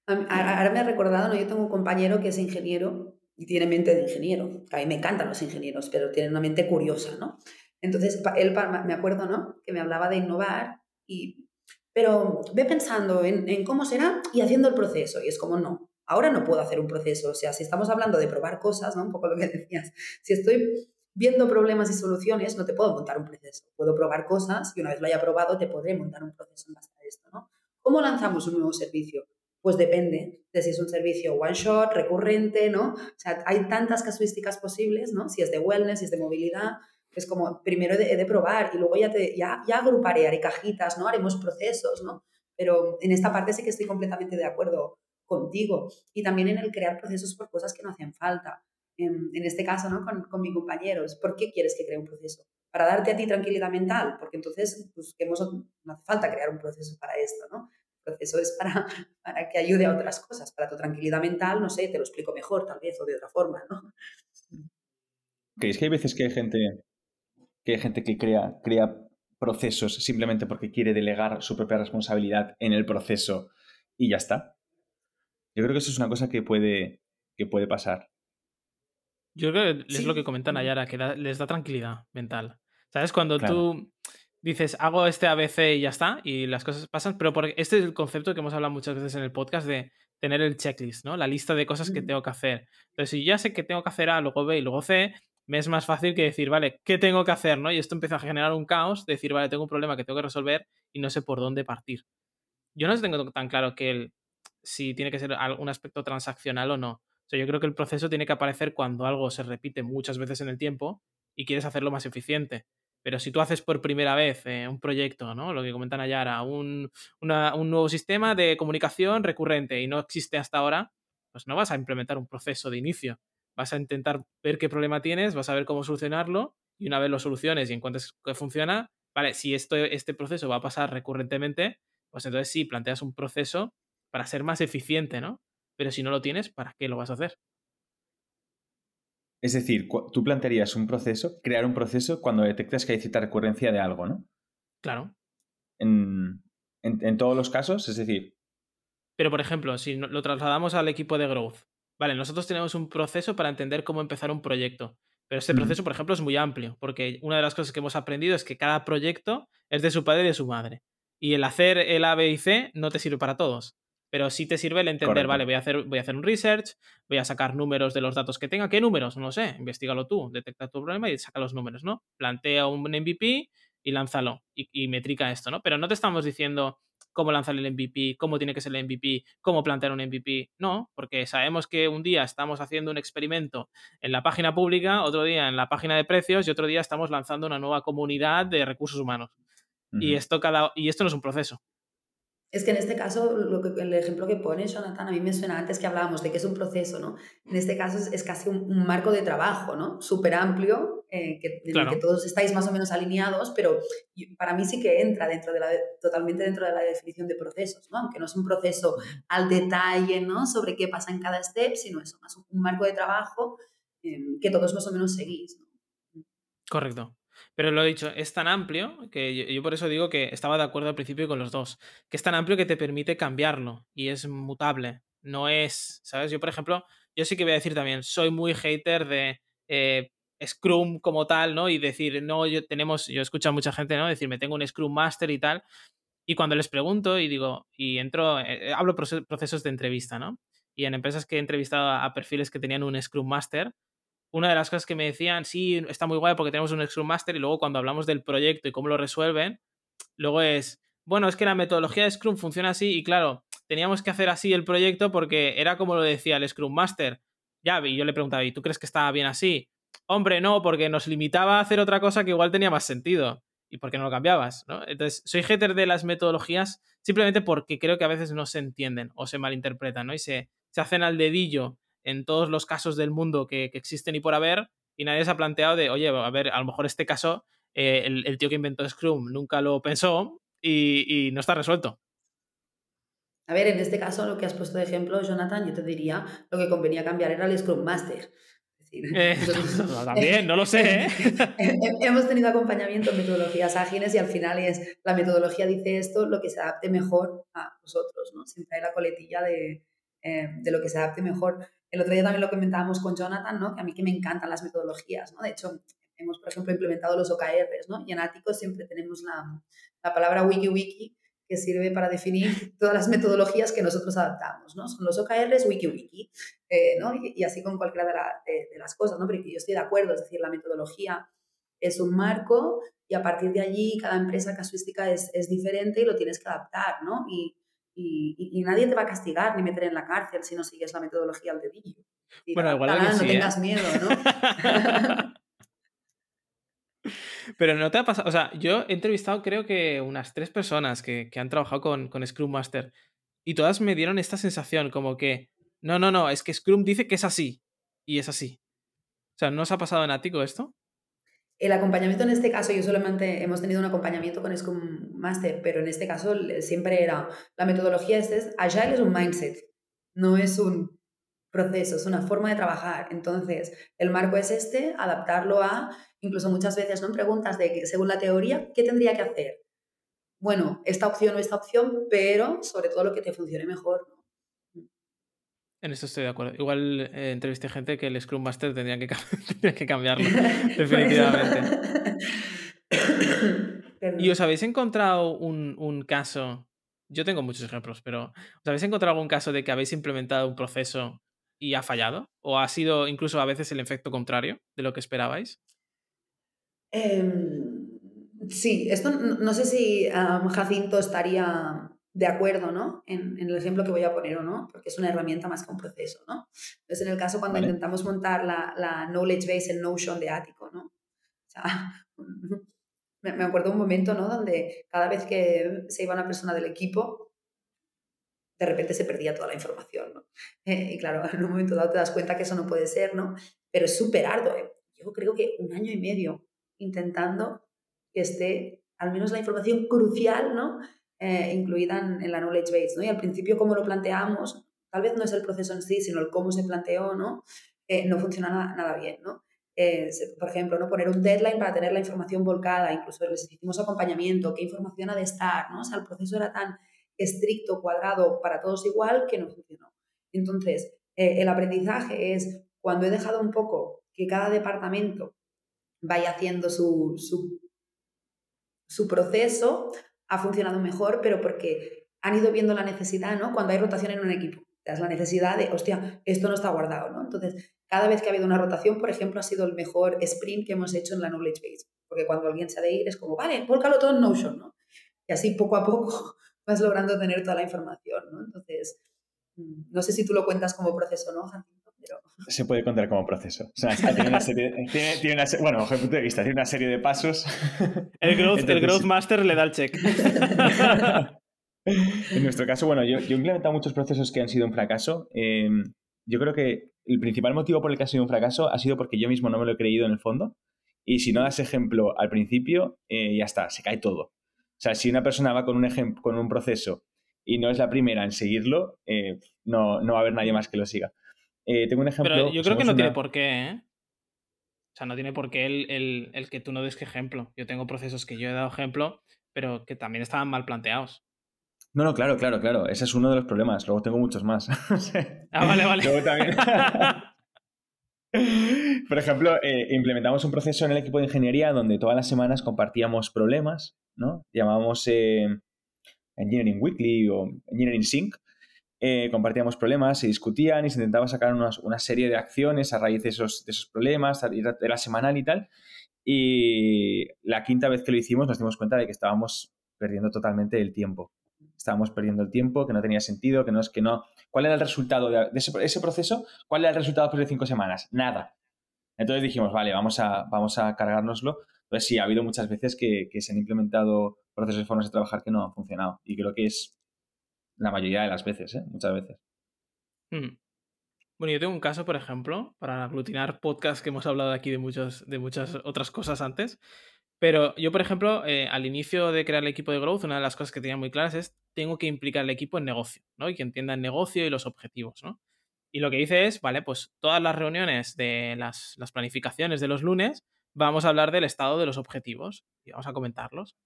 C: Ahora me ha recordado, ¿no? yo tengo un compañero que es ingeniero y tiene mente de ingeniero. A mí me encantan los ingenieros, pero tiene una mente curiosa, ¿no? Entonces, él, me acuerdo, ¿no? Que me hablaba de innovar y... Pero ve pensando en, en cómo será y haciendo el proceso. Y es como, no, ahora no puedo hacer un proceso. O sea, si estamos hablando de probar cosas, ¿no? Un poco lo que (laughs) decías. Si estoy viendo problemas y soluciones, no te puedo montar un proceso. Puedo probar cosas y una vez lo haya probado, te podré montar un proceso en base a esto, ¿no? ¿Cómo lanzamos un nuevo servicio? Pues depende de si es un servicio one shot, recurrente, ¿no? O sea, hay tantas casuísticas posibles, ¿no? Si es de wellness, si es de movilidad, es como primero he de, probar y luego ya, te, ya, ya agruparé, haré cajitas, ¿no? Haremos procesos, ¿no? Pero en esta parte sí que estoy completamente de acuerdo contigo. Y también en el crear procesos por cosas que no hacen falta. En, este caso, ¿no? Con, con mis compañeros. ¿Por qué quieres que cree un proceso? Para darte a ti tranquilidad mental, porque entonces pues, no hace falta crear un proceso para esto, ¿no? proceso es para, (laughs) para que ayude a otras cosas, para tu tranquilidad mental, no sé, te lo explico mejor tal vez o de otra forma, ¿no?
B: ¿Creéis que hay veces que hay gente que, hay gente que crea, crea procesos simplemente porque quiere delegar su propia responsabilidad en el proceso y ya está? Yo creo que eso es una cosa que puede, que puede pasar.
A: Yo creo que es lo que comentan Nayara, que les da tranquilidad mental. ¿Sabes? Cuando tú dices, hago este ABC y ya está, y las cosas pasan, pero porque este es el concepto que hemos hablado muchas veces en el podcast de tener el checklist, ¿no? La lista de cosas que mm. tengo que hacer. Entonces, si ya sé que tengo que hacer A, luego B y luego C, me es más fácil que decir, vale, ¿qué tengo que hacer? ¿no? Y esto empieza a generar un caos, decir, vale, tengo un problema que tengo que resolver y no sé por dónde partir. Yo no tengo tan claro que el, si tiene que ser algún aspecto transaccional o no. O sea, yo creo que el proceso tiene que aparecer cuando algo se repite muchas veces en el tiempo y quieres hacerlo más eficiente. Pero si tú haces por primera vez eh, un proyecto, ¿no? Lo que comentan Ayara, un, un nuevo sistema de comunicación recurrente y no existe hasta ahora, pues no vas a implementar un proceso de inicio. Vas a intentar ver qué problema tienes, vas a ver cómo solucionarlo y una vez lo soluciones y encuentres que funciona, vale, si esto, este proceso va a pasar recurrentemente, pues entonces sí, planteas un proceso para ser más eficiente, ¿no? Pero si no lo tienes, ¿para qué lo vas a hacer?
B: Es decir, tú plantearías un proceso, crear un proceso cuando detectas que hay cierta recurrencia de algo, ¿no?
A: Claro.
B: En, todos los casos, es decir.
A: Pero, por ejemplo, si lo trasladamos al equipo de growth, vale, nosotros tenemos un proceso para entender cómo empezar un proyecto. Pero este proceso, por ejemplo, es muy amplio, porque una de las cosas que hemos aprendido es que cada proyecto es de su padre y de su madre. Y el hacer el A, B y C no te sirve para todos pero sí te sirve el entender, vale, voy a, hacer, voy a hacer un research, voy a sacar números de los datos que tenga. ¿Qué números? No sé, investigalo tú, detecta tu problema y saca los números, ¿no? Plantea un MVP y lánzalo y, y metrica esto, ¿no? Pero no te estamos diciendo cómo lanzar el MVP, cómo tiene que ser el MVP, cómo plantear un MVP. No, porque sabemos que un día estamos haciendo un experimento en la página pública, otro día en la página de precios y otro día estamos lanzando una nueva comunidad de recursos humanos. Y esto cada y esto no es un proceso.
C: Es que en este caso, lo que, el ejemplo que pone Jonathan, a mí me suena antes que hablábamos de que es un proceso, ¿no? En este caso es, casi un, marco de trabajo, ¿no? Súper amplio, Eh, que, que todos estáis más o menos alineados, pero para mí sí que entra dentro de la, totalmente dentro de la definición de procesos, ¿no? aunque no es un proceso al detalle ¿no? sobre qué pasa en cada step, sino es más un marco de trabajo em, que todos más o menos seguís.
A: Correcto. Pero lo he dicho, es tan amplio que yo, por eso digo que estaba de acuerdo al principio con los dos, que es tan amplio que te permite cambiarlo y es mutable. No es, ¿sabes? Yo, por ejemplo, yo sí que voy a decir también, soy muy hater de eh, Scrum como tal, ¿no? Y decir, no, yo tenemos, yo he escuchado a mucha gente, ¿no? Decir, me tengo un Scrum Master y tal. Y cuando les pregunto y digo, y entro, eh, hablo procesos de entrevista, ¿no? Y en empresas que he entrevistado a perfiles que tenían un Scrum Master, una de las cosas que me decían, sí, está muy guay porque tenemos un Scrum Master y luego cuando hablamos del proyecto y cómo lo resuelven, luego es, bueno, es que la metodología de Scrum funciona así y claro, teníamos que hacer así el proyecto porque era como lo decía el Scrum Master. Ya, y yo le preguntaba, ¿y tú crees que estaba bien así? Hombre, no, porque nos limitaba a hacer otra cosa que igual tenía más sentido. ¿Y por qué no lo cambiabas? ¿no? Entonces, soy hater de las metodologías simplemente porque creo que a veces no se entienden o se malinterpretan, ¿no? Y se, se hacen al dedillo en todos los casos del mundo que, existen y por haber, y nadie se ha planteado de, oye, a ver, a lo mejor este caso, eh, el, tío que inventó Scrum nunca lo pensó y, no está resuelto.
C: A ver, en este caso, lo que has puesto de ejemplo, Jonathan, yo te diría, lo que convenía cambiar era el Scrum Master.
A: Eh, (laughs) (laughs) también, no lo sé. ¿eh? (laughs)
C: Hemos tenido acompañamiento en metodologías ágiles y al final es la metodología dice esto, lo que se adapte mejor a vosotros, ¿no? Siempre hay la coletilla de, de lo que se adapte mejor. El otro día también lo comentábamos con Jonathan, ¿no? que a mí que me encantan las metodologías. ¿no? De hecho, hemos, por ejemplo, implementado los OKRs ¿no? y en Ático siempre tenemos la, la palabra wiki-wiki que sirve para definir todas las metodologías que nosotros adaptamos, ¿no? Son los OKRs, wiki-wiki, eh, ¿no? Y, así con cualquiera de, de, las cosas, ¿no? Pero yo estoy de acuerdo, es decir, la metodología es un marco y a partir de allí cada empresa casuística es, es diferente y lo tienes que adaptar, ¿no? Y, y, nadie te va a castigar ni meter en la cárcel si no sigues la metodología al dedillo. bueno, igual no ¿eh? tengas miedo, ¿no? (laughs)
A: Pero no te ha pasado, o sea, yo he entrevistado creo que unas tres personas que, han trabajado con, con, Scrum Master y todas me dieron esta sensación como que, no, no, no, es que Scrum dice que es así y es así. O sea, ¿no os ha pasado en Ático esto?
C: El acompañamiento en este caso, yo solamente hemos tenido un acompañamiento con Scrum Master, pero en este caso siempre era, la metodología es, Agile es un mindset, no es un proceso, es una forma de trabajar. Entonces, el marco es este, adaptarlo a, incluso muchas veces, ¿no? Preguntas de que, según la teoría, ¿qué tendría que hacer? Bueno, esta opción o esta opción, pero sobre todo lo que te funcione mejor.
A: En esto estoy de acuerdo. Igual eh, entrevisté gente que el Scrum Master tendría que, (laughs) que cambiarlo, (laughs) definitivamente. (coughs) ¿Y os habéis encontrado un, caso? Yo tengo muchos ejemplos, pero ¿os habéis encontrado algún caso de que habéis implementado un proceso y ha fallado? ¿O ha sido incluso a veces el efecto contrario de lo que esperabais?
C: Em, sí, esto no, sé si Jacinto estaría de acuerdo, ¿no? En, el ejemplo que voy a poner o no, porque es una herramienta más que un proceso, ¿no? Entonces, en el caso cuando intentamos montar la, la, knowledge base en Notion de Ático, ¿no? O sea, (laughs) me, me acuerdo un momento, ¿no? Donde cada vez que se iba una persona del equipo, de repente se perdía toda la información, ¿no? (laughs) y claro, en un momento dado te das cuenta que eso no puede ser, ¿no? Pero es súper arduo, ¿eh? Yo creo que un año y medio intentando que esté al menos la información crucial, ¿no? Eh, incluida en, la knowledge base, ¿no? Y al principio, como lo planteamos, tal vez no es el proceso en sí, sino el cómo se planteó, ¿no? Eh, no funciona nada, bien, ¿no? Eh, por ejemplo, ¿no? poner un deadline para tener la información volcada, incluso les hicimos acompañamiento, qué información ha de estar, ¿no? O sea, el proceso era tan estricto, cuadrado, para todos igual, que no funcionó. Entonces, el aprendizaje es cuando he dejado un poco que cada departamento vaya haciendo su, su, su proceso, ha funcionado mejor, pero porque han ido viendo la necesidad, ¿no? Cuando hay rotación en un equipo, es la necesidad de, hostia, esto no está guardado, ¿no? Entonces, cada vez que ha habido una rotación, por ejemplo, ha sido el mejor sprint que hemos hecho en la Knowledge Base, porque cuando alguien se ha de ir es como, vale, volcalo todo en Notion, ¿no? Y así poco a poco (laughs) vas logrando tener toda la información, ¿no? Entonces, mm, no sé si tú lo cuentas como proceso, ¿no,
B: Se puede contar como proceso. O sea, tiene una (laughs) serie, tiene, una, bueno, desde punto de vista, tiene una serie de pasos. (laughs)
A: El Growth, el growth Master le da el check. (laughs)
B: en nuestro caso, bueno, yo, yo, he implementado muchos procesos que han sido un fracaso. Em, yo creo que el principal motivo por el que ha sido un fracaso ha sido porque yo mismo no me lo he creído en el fondo Y si no das ejemplo al principio, eh, ya está, se cae todo. O sea, si una persona va con un, con un proceso y no es la primera en seguirlo, eh, no, no va a haber nadie más que lo siga. Eh, tengo un ejemplo.
A: Pero yo creo que no tiene por qué, ¿eh? O sea, no tiene por qué el, el, que tú no des que ejemplo. Yo tengo procesos que yo he dado ejemplo, pero que también estaban mal planteados.
B: No, no, claro, claro, claro. Ese es uno de los problemas. Luego tengo muchos más. (laughs)
A: ah, vale, vale. Luego también... (laughs)
B: Por ejemplo, eh, implementamos un proceso en el equipo de ingeniería donde todas las semanas compartíamos problemas, ¿no? Llamábamos eh, Engineering Weekly o Engineering Sync. Eh, compartíamos problemas, se discutían y se intentaba sacar una serie de acciones a raíz de esos, de esos problemas, era semanal y tal. Y la quinta vez que lo hicimos nos dimos cuenta de que estábamos perdiendo totalmente el tiempo estábamos perdiendo el tiempo, que no tenía sentido, que no es que no. ¿Cuál era el resultado de, ese, proceso? ¿Cuál era el resultado después de cinco semanas? Nada. Entonces dijimos, vale, vamos a, vamos a cargárnoslo. Entonces sí, ha habido muchas veces que, se han implementado procesos y formas de trabajar que no han funcionado. Y creo que es la mayoría de las veces, ¿eh? muchas veces.
A: Hmm. Bueno, yo tengo un caso, por ejemplo, para aglutinar podcast que hemos hablado aquí de, muchos, de muchas otras cosas antes. Pero yo, por ejemplo, eh, al inicio de crear el equipo de Growth, una de las cosas que tenía muy claras es tengo que implicar al equipo en negocio, ¿no? Y que entienda el negocio y los objetivos, ¿no? Y lo que hice es, vale, pues todas las reuniones de las, planificaciones de los lunes, vamos a hablar del estado de los objetivos y vamos a comentarlos.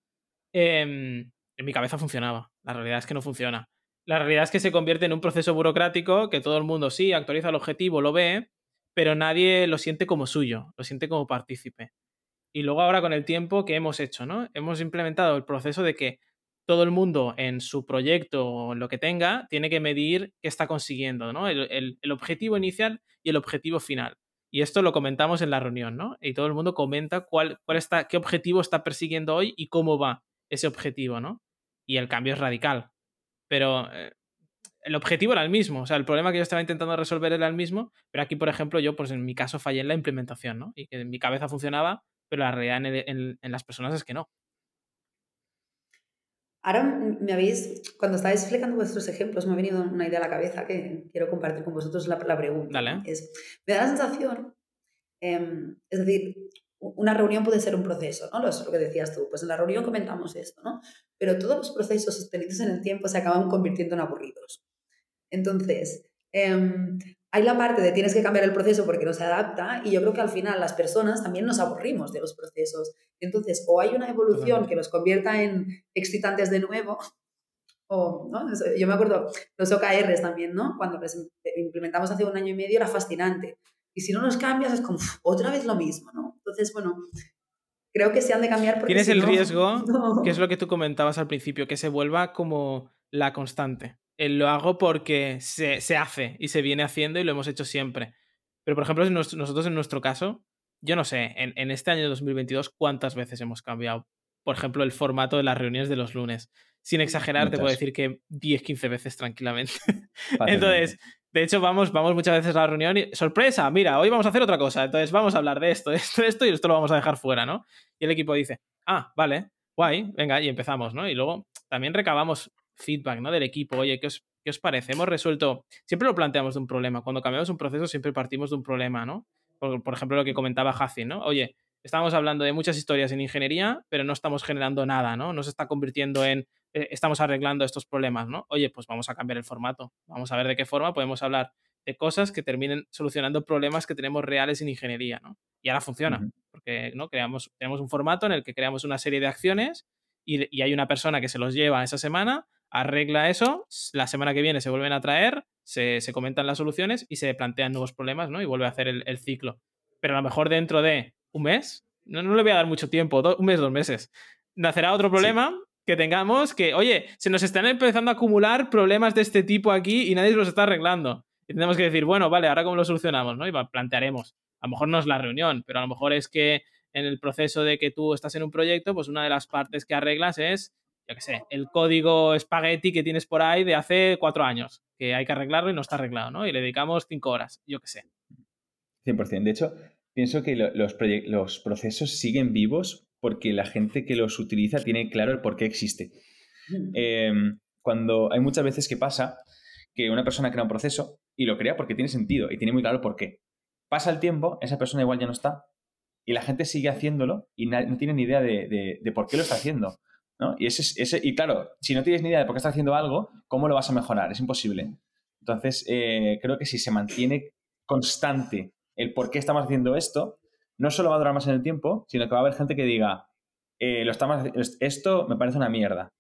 A: Em, en mi cabeza funcionaba, la realidad es que no funciona. La realidad es que se convierte en un proceso burocrático que todo el mundo sí actualiza el objetivo, lo ve, pero nadie lo siente como suyo, lo siente como partícipe. Y luego ahora con el tiempo, ¿qué hemos hecho? ¿no? Hemos implementado el proceso de que todo el mundo en su proyecto o lo que tenga tiene que medir qué está consiguiendo, ¿no? El, objetivo inicial y el objetivo final. Y esto lo comentamos en la reunión, ¿no? Y todo el mundo comenta cuál, cuál está, qué objetivo está persiguiendo hoy y cómo va ese objetivo, ¿no? Y el cambio es radical. Pero eh, el objetivo era el mismo, o sea, el problema que yo estaba intentando resolver era el mismo, pero aquí, por ejemplo, yo, pues en mi caso fallé en la implementación, ¿no? Y que en mi cabeza funcionaba, pero la realidad en, las personas es que no.
C: Ahora me habéis, cuando estáis explicando vuestros ejemplos, me ha venido una idea a la cabeza que quiero compartir con vosotros la, pregunta.
A: Dale.
C: Es, me da la sensación, em, es decir, una reunión puede ser un proceso, ¿no? Lo, lo que decías tú, pues en la reunión comentamos esto, ¿no? Pero todos los procesos sostenidos en el tiempo se acaban convirtiendo en aburridos. Entonces, em, hay la parte de tienes que cambiar el proceso porque no se adapta y yo creo que al final las personas también nos aburrimos de los procesos. Entonces, o hay una evolución que los convierta en excitantes de nuevo, o, ¿no? Yo me acuerdo, los OKRs también, ¿no? Cuando los implementamos hace un año y medio era fascinante. Y si no los cambias es como otra vez lo mismo, ¿no? Entonces, bueno, creo que se han de cambiar
A: porque Tienes el riesgo, (laughs) que es lo que tú comentabas al principio, que se vuelva como la constante. Eh, lo hago porque se, hace y se viene haciendo y lo hemos hecho siempre. Pero, por ejemplo, nosotros en nuestro caso, yo no sé, en, este año 2022, ¿cuántas veces hemos cambiado, por ejemplo, el formato de las reuniones de los lunes? Sin exagerar, te puedo decir que 10, 15 veces tranquilamente. (laughs) Entonces, de hecho, vamos, vamos muchas veces a la reunión y, sorpresa, mira, hoy vamos a hacer otra cosa. Entonces, vamos a hablar de esto, esto, esto y esto lo vamos a dejar fuera, ¿no? Y el equipo dice, ah, vale, guay, venga, y empezamos, ¿no? Y luego también recabamos feedback ¿no? del equipo. Oye, ¿qué os, ¿qué os parece? Hemos resuelto, siempre lo planteamos de un problema. Cuando cambiamos un proceso siempre partimos de un problema, ¿no? Por, por ejemplo, lo que comentaba Hazi, ¿no? Oye, estamos hablando de muchas historias en ingeniería, pero no estamos generando nada, ¿no? No se está convirtiendo en, eh, estamos arreglando estos problemas, ¿no? Oye, pues vamos a cambiar el formato. Vamos a ver de qué forma podemos hablar de cosas que terminen solucionando problemas que tenemos reales en ingeniería, ¿no? Y ahora funciona, porque ¿no? creamos, tenemos un formato en el que creamos una serie de acciones y, y hay una persona que se los lleva esa semana arregla eso, la semana que viene se vuelven a traer, se, comentan las soluciones y se plantean nuevos problemas, ¿no? Y vuelve a hacer el, ciclo. Pero a lo mejor dentro de un mes, no, le voy a dar mucho tiempo, un mes, dos meses, nacerá otro problema que tengamos que, oye, se nos están empezando a acumular problemas de este tipo aquí y nadie los está arreglando. Y tenemos que decir, bueno, vale, ahora cómo lo solucionamos, ¿no? Y plantearemos. A lo mejor no es la reunión, pero a lo mejor es que en el proceso de que tú estás en un proyecto, pues una de las partes que arreglas es yo qué sé, el código spaghetti que tienes por ahí de hace cuatro años, que hay que arreglarlo y no está arreglado, ¿no? Y le dedicamos cinco horas, yo qué sé.
B: 100%. De hecho, pienso que los, los procesos siguen vivos porque la gente que los utiliza tiene claro el por qué existe. Em, cuando hay muchas veces que pasa que una persona crea un proceso y lo crea porque tiene sentido y tiene muy claro por qué. Pasa el tiempo, esa persona igual ya no está y la gente sigue haciéndolo y no tiene ni idea de, por qué lo está haciendo. ¿no? Y, ese, ese, y claro, si no tienes ni idea de por qué estás haciendo algo, ¿cómo lo vas a mejorar? Es imposible. Entonces, eh, creo que si se mantiene constante el por qué estamos haciendo esto, no solo va a durar más en el tiempo, sino que va a haber gente que diga, eh, lo estamos, esto me parece una mierda.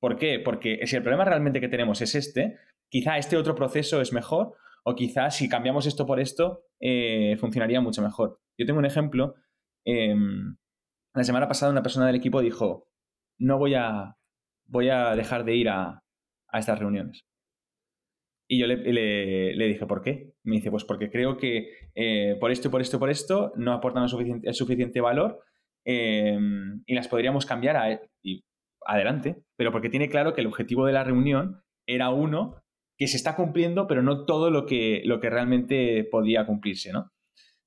B: ¿Por qué? Porque si el problema realmente que tenemos es este, quizá este otro proceso es mejor o quizá si cambiamos esto por esto eh, funcionaría mucho mejor. Yo tengo un ejemplo. Em, la semana pasada una persona del equipo dijo, no voy a, voy a dejar de ir a, estas reuniones. Y yo le, dije, ¿por qué? Me dice, pues porque creo que eh, por esto por esto por esto no aportan el suficiente, valor em, y las podríamos cambiar a, y adelante, pero porque tiene claro que el objetivo de la reunión era uno que se está cumpliendo, pero no todo lo que, lo que realmente podía cumplirse, ¿no?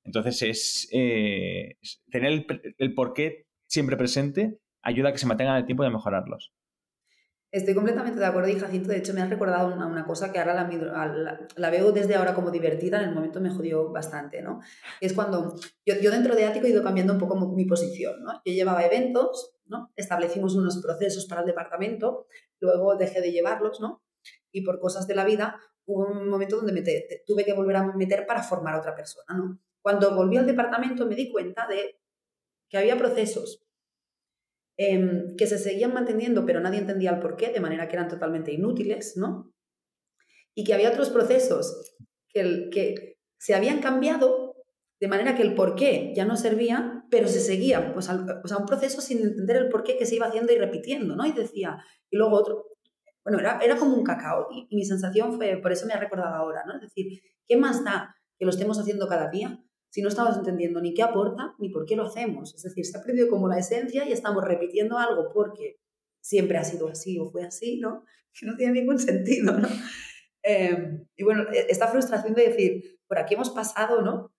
B: Entonces es, eh, tener el, el porqué siempre presente ayuda a que se mantengan el tiempo de mejorarlos.
C: Estoy completamente de acuerdo y Jacinto, de hecho me has recordado una, cosa que ahora la, la, veo desde ahora como divertida, en el momento me jodió bastante, ¿no? Es cuando yo, yo dentro de Ático he ido cambiando un poco mi posición, ¿no? Yo llevaba eventos, ¿no? Establecimos unos procesos para el departamento, luego dejé de llevarlos, ¿no? Y por cosas de la vida hubo un momento donde me tuve que volver a meter para formar a otra persona, ¿no? Cuando volví al departamento me di cuenta de que había procesos Em, que se seguían manteniendo, pero nadie entendía el por qué, de manera que eran totalmente inútiles, ¿no? Y que había otros procesos que, que se habían cambiado de manera que el por qué ya no servía, pero se seguía, pues, o sea, un proceso sin entender el por qué que se iba haciendo y repitiendo, ¿no? Y decía, y luego otro, bueno, era, era como un cacao, y, y mi sensación fue, por eso me ha recordado ahora, ¿no? Es decir, ¿qué más da que lo estemos haciendo cada día si no estamos entendiendo ni qué aporta ni por qué lo hacemos. Es decir, se ha perdido como la esencia y estamos repitiendo algo porque siempre ha sido así o fue así, ¿no? (laughs) Que no tiene ningún sentido, ¿no? Em, y bueno, e, esta frustración de decir, por aquí hemos pasado, ¿no?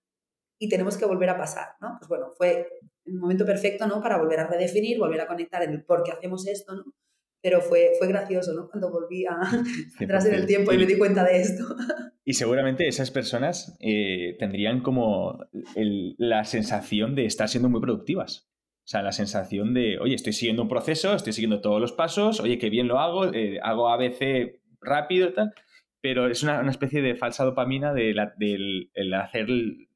C: Y tenemos que volver a pasar, ¿no? Pues bueno, fue un momento perfecto, ¿no? Para volver a redefinir, volver a conectar en el por qué hacemos esto, ¿no? Pero fue, fue gracioso, ¿no? Cuando volví a, (laughs) atrás en el tiempo y me di cuenta de esto.
B: Y seguramente esas personas eh, tendrían como la sensación de estar siendo muy productivas. O sea, la sensación de, oye, estoy siguiendo un proceso, estoy siguiendo todos los pasos, oye, qué bien lo hago, eh, hago ABC rápido y tal, pero es una, especie de falsa dopamina de del hacer,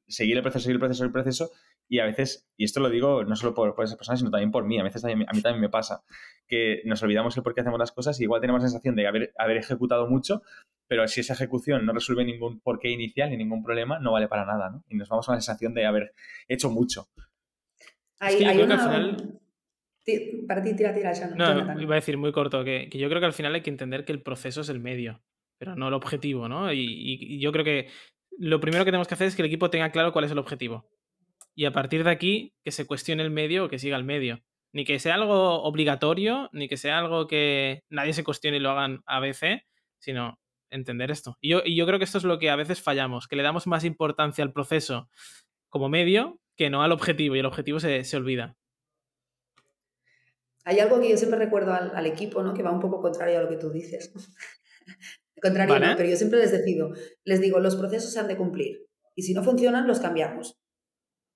B: seguir el proceso, seguir el proceso, seguir el proceso, y a veces, y esto lo digo no solo por, esas personas, sino también por mí, a veces a mí, también me pasa, que nos olvidamos el por qué hacemos las cosas y igual tenemos la sensación de haber, haber ejecutado mucho, pero si esa ejecución no resuelve ningún porqué inicial ni ningún problema, no vale para nada, ¿no? Y nos vamos a la sensación de haber hecho mucho.
A: Hay, es que creo que al final...
C: Para ti, tira, tira,
A: No, iba a decir muy corto, que, que, yo creo que al final hay que entender que el proceso es el medio, pero no el objetivo, ¿no? Y, y yo creo que lo primero que tenemos que hacer es que el equipo tenga claro cuál es el objetivo y a partir de aquí que se cuestione el medio o que siga el medio. Ni que sea algo obligatorio, ni que sea algo que nadie se cuestione y lo hagan a veces, sino entender esto. Y yo, y yo creo que esto es lo que a veces fallamos, que le damos más importancia al proceso como medio que no al objetivo, y el objetivo se, se olvida.
C: Hay algo que yo siempre recuerdo al, equipo, ¿no? Que va un poco contrario a lo que tú dices. (laughs) contrario, pero yo siempre les decido, les digo, los procesos se han de cumplir. Y si no funcionan, los cambiamos.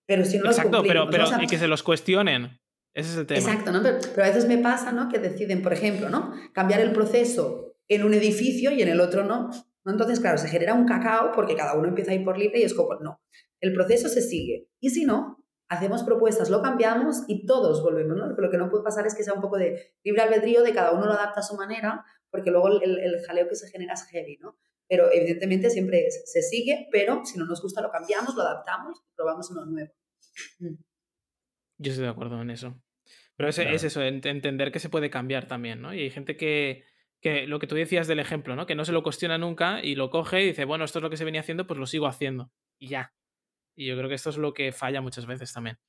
C: Pero si no
A: Exacto, pero, pero y que se los cuestionen. Ese es el tema.
C: Exacto, ¿no? Pero, a veces me pasa, ¿no? Que deciden, por ejemplo, ¿no? Cambiar el proceso en un edificio y en el otro no. Entonces, claro, se genera un cacao porque cada uno empieza a ir por libre y es como, no, el proceso se sigue. Y si no, hacemos propuestas, lo cambiamos y todos volvemos, ¿no? Lo que no puede pasar es que sea un poco de libre albedrío, de cada uno lo adapta a su manera, porque luego el, el jaleo que se genera es heavy, ¿no? Pero evidentemente siempre se sigue, pero si no nos gusta lo cambiamos, lo adaptamos y probamos uno nuevo. Mm.
A: Yo estoy de acuerdo en eso. Pero es, es eso, entender que se puede cambiar también, ¿no? Y hay gente que, que lo que tú decías del ejemplo, ¿no? Que no se lo cuestiona nunca y lo coge y dice, bueno, esto es lo que se venía haciendo, pues lo sigo haciendo. Y ya. Y yo creo que esto es lo que falla muchas veces también.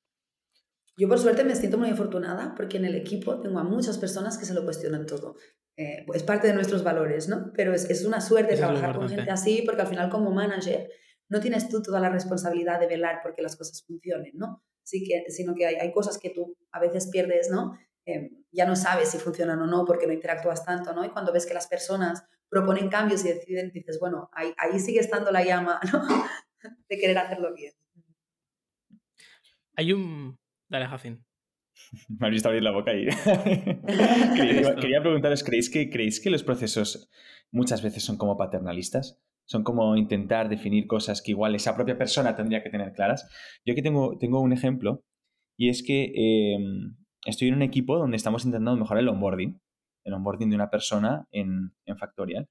C: Yo por suerte me siento muy afortunada porque en el equipo tengo a muchas personas que se lo cuestionan todo. Eh, es parte de nuestros valores, ¿no? Pero es, es una suerte trabajar con gente así porque al final como manager no tienes tú toda la responsabilidad de velar porque las cosas funcionen, ¿no? Sí que, sino que hay, hay cosas que tú a veces pierdes, ¿no? Eh, ya no sabes si funcionan o no porque no interactúas tanto, ¿no? Y cuando ves que las personas proponen cambios y deciden, dices, bueno, ahí, ahí sigue estando la llama, (laughs) ¿no? de querer hacerlo bien.
A: Hay un... Dale, Jacin.
B: Me has visto abrir la boca ahí. (laughs) (laughs) quería, preguntaros, ¿creéis que, ¿creéis que los procesos muchas veces son como paternalistas? Son como intentar definir cosas que igual esa propia persona tendría que tener claras. Yo aquí tengo, tengo un ejemplo y es que em, estoy en un equipo donde estamos intentando mejorar el onboarding, el onboarding de una persona en, Factorial.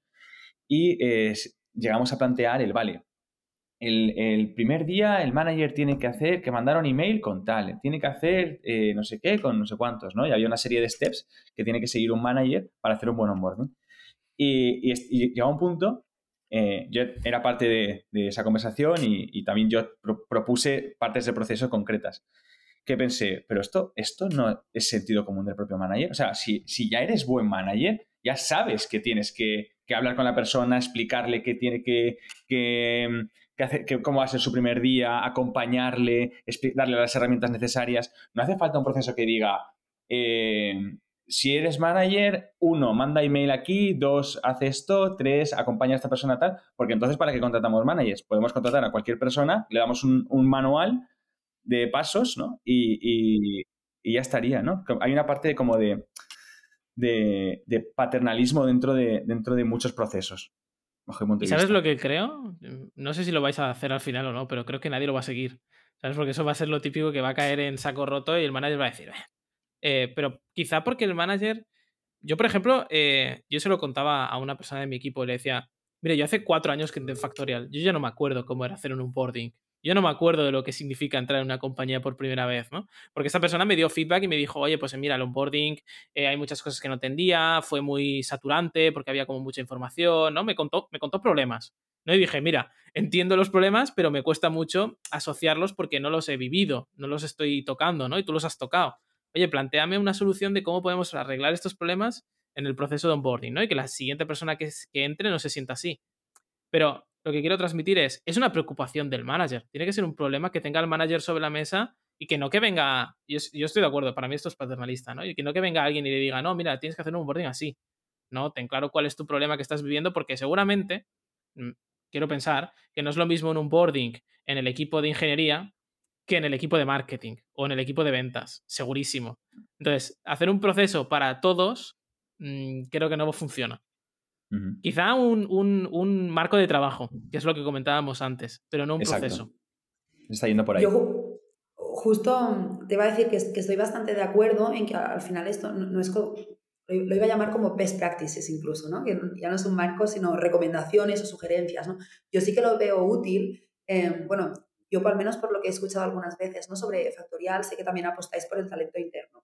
B: Y eh, llegamos a plantear el, vale, el, primer día el manager tiene que hacer, que mandar un email con tal, tiene que hacer eh, no sé qué con no sé cuántos, ¿no? Y había una serie de steps que tiene que seguir un manager para hacer un buen onboarding. Y, y, llegó un punto, eh, yo era parte de, esa conversación y, también yo propuse partes del proceso concretas. Que pensé, pero esto, esto no es sentido común del propio manager. O sea, si, si ya eres buen manager, ya sabes que tienes que, hablar con la persona, explicarle que tiene que cómo va a ser su primer día, acompañarle, darle las herramientas necesarias. No hace falta un proceso que diga, eh, si eres manager, uno, manda email aquí, dos, hace esto, tres, acompaña a esta persona tal, porque entonces para qué contratamos managers? Podemos contratar a cualquier persona, le damos un, manual de pasos, ¿no? Y, ya estaría, ¿no? Hay una parte como de, de, de paternalismo dentro de, dentro de muchos procesos.
A: ¿Y sabes lo que creo? No sé si lo vais a hacer al final o no, pero creo que nadie lo va a seguir. ¿Sabes? Porque eso va a ser lo típico que va a caer en saco roto y el manager va a decir, eh, pero quizá porque el manager, yo por ejemplo, eh, yo se lo contaba a una persona de mi equipo y le decía, mire, yo hace cuatro años que entré en Factorial, yo ya no me acuerdo cómo era hacer un onboarding. Yo no me acuerdo de lo que significa entrar en una compañía por primera vez, ¿no? Porque esta persona me dio feedback y me dijo, oye, pues mira, el onboarding, eh, hay muchas cosas que no entendía, fue muy saturante porque había como mucha información, ¿no? Me contó, me contó problemas, ¿no? Y dije, mira, entiendo los problemas, pero me cuesta mucho asociarlos porque no los he vivido, no los estoy tocando, ¿no? Y tú los has tocado. Oye, planteame una solución de cómo podemos arreglar estos problemas en el proceso de onboarding, ¿no? Y que la siguiente persona que entre no se sienta así. Pero lo que quiero transmitir es, es una preocupación del manager. Tiene que ser un problema que tenga el manager sobre la mesa y que no que venga, yo, estoy de acuerdo, para mí esto es paternalista, ¿no? Y que no que venga alguien y le diga, no, mira, tienes que hacer un onboarding así. No, ten claro cuál es tu problema que estás viviendo porque seguramente, mm, quiero pensar, que no es lo mismo un onboarding en el equipo de ingeniería que en el equipo de marketing o en el equipo de ventas, segurísimo. Entonces, hacer un proceso para todos mm, creo que no funciona. Quizá un, marco de trabajo, que es lo que comentábamos antes, pero no un proceso.
B: Está yendo por ahí.
C: Yo justo te iba a decir que, estoy bastante de acuerdo en que al final esto no, es... Lo iba a llamar como best practices incluso, ¿no? Que ya no es un marco, sino recomendaciones o sugerencias, ¿no? Yo sí que lo veo útil, em, bueno, yo al menos por lo que he escuchado algunas veces, ¿no? Sobre Factorial, sé que también apostáis por el talento interno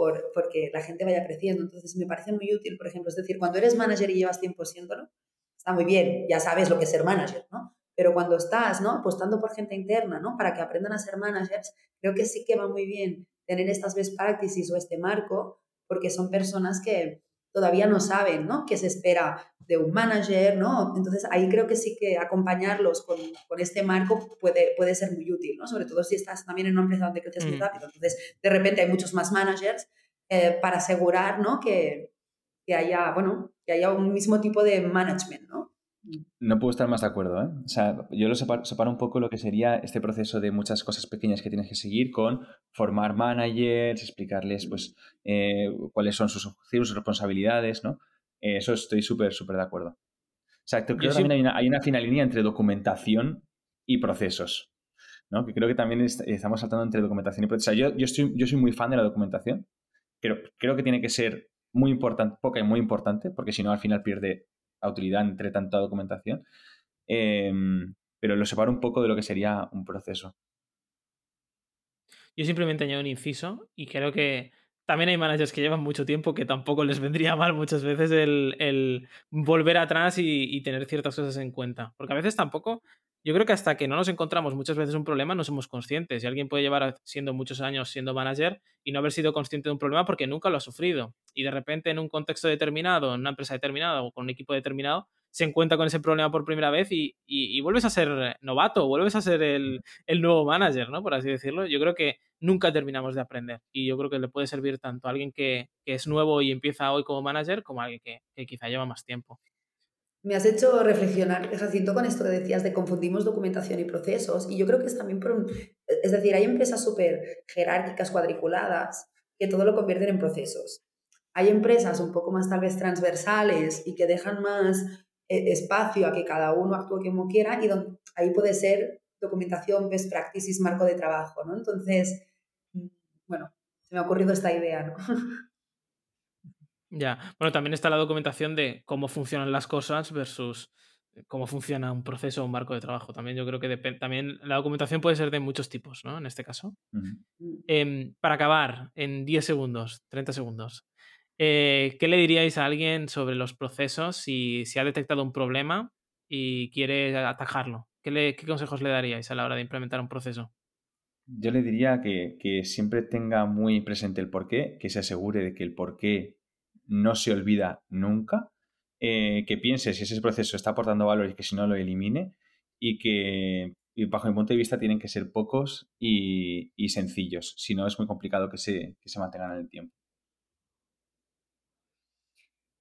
C: por, porque la gente vaya creciendo. Entonces, me parece muy útil, por ejemplo, es decir, cuando eres manager y llevas tiempo siéndolo, está muy bien, ya sabes lo que es ser manager, ¿no? Pero cuando estás, ¿no? Apostando por gente interna, ¿no? Para que aprendan a ser managers, creo que sí que va muy bien tener estas best practices o este marco, porque son personas que, todavía no saben, ¿no? ¿Qué se espera de un manager, ¿no? Entonces ahí creo que sí que acompañarlos con, con, este marco puede, puede ser muy útil, ¿no? Sobre todo si estás también en una empresa donde creces muy mm. rápido. Entonces, de repente hay muchos más managers eh, para asegurar, ¿no? Que, que, haya, bueno, que haya un mismo tipo de management, ¿no?
B: No puedo estar más de acuerdo. ¿eh? O sea, yo lo separo, un poco lo que sería este proceso de muchas cosas pequeñas que tienes que seguir con formar managers, explicarles pues, eh, cuáles son sus objetivos, sus responsabilidades, ¿no? Eh, eso estoy súper, súper de acuerdo. O sea, creo que también hay una, hay una fina línea entre documentación y procesos, ¿no? Que creo que también estamos saltando entre documentación y procesos. O sea, yo, yo, estoy, yo soy muy fan de la documentación. Creo, creo que tiene que ser muy importante, poca y muy importante, porque si no al final pierde utilidad entre tanta documentación, em, pero lo separo un poco de lo que sería un proceso.
A: Yo simplemente añado un inciso y creo que también hay managers que llevan mucho tiempo que tampoco les (laughs) vendría mal muchas veces el, volver atrás y, tener ciertas cosas en cuenta. Porque a veces tampoco yo creo que hasta que no nos encontramos muchas veces un problema no somos conscientes. Y alguien puede llevar siendo muchos años siendo manager y no haber sido consciente de un problema porque nunca lo ha sufrido. Y de repente en un contexto determinado, en una empresa determinada o con un equipo determinado, se encuentra con ese problema por primera vez y, vuelves a ser novato, vuelves a ser el, nuevo manager, ¿no? Por así decirlo. Yo creo que nunca terminamos de aprender. Y yo creo que le puede servir tanto a alguien que, es nuevo y empieza hoy como manager como a alguien que, que quizá lleva más tiempo.
C: Me has hecho reflexionar, Jacinto, con esto que decías de confundimos documentación y procesos. Y yo creo que es también por un... Es decir, hay empresas súper jerárquicas, cuadriculadas, que todo lo convierten en procesos. Hay empresas un poco más tal vez transversales y que dejan más eh, espacio a que cada uno actúe como quiera y donde, ahí puede ser documentación, best practices, marco de trabajo, ¿no? Entonces, mm, bueno, se me ha ocurrido esta idea. (laughs)
A: Ya, bueno, también está la documentación de cómo funcionan las cosas versus eh, cómo funciona un proceso o un marco de trabajo. También yo creo que también la documentación puede ser de muchos tipos, ¿no? En este caso. Mm. Em, para acabar, en 10 segundos, 30 segundos, eh, ¿qué le diríais a alguien sobre los procesos si, si ha detectado un problema y quiere atajarlo? ¿Qué, ¿Qué consejos le daríais a la hora de implementar un proceso?
B: Yo le diría que, que siempre tenga muy presente el porqué, que se asegure de que el porqué no se olvida nunca, eh, que piense si ese proceso está aportando valor y que si no lo elimine y que bajo mi punto de vista tienen que ser pocos y, sencillos, si no es muy complicado que se, que se mantengan en el tiempo.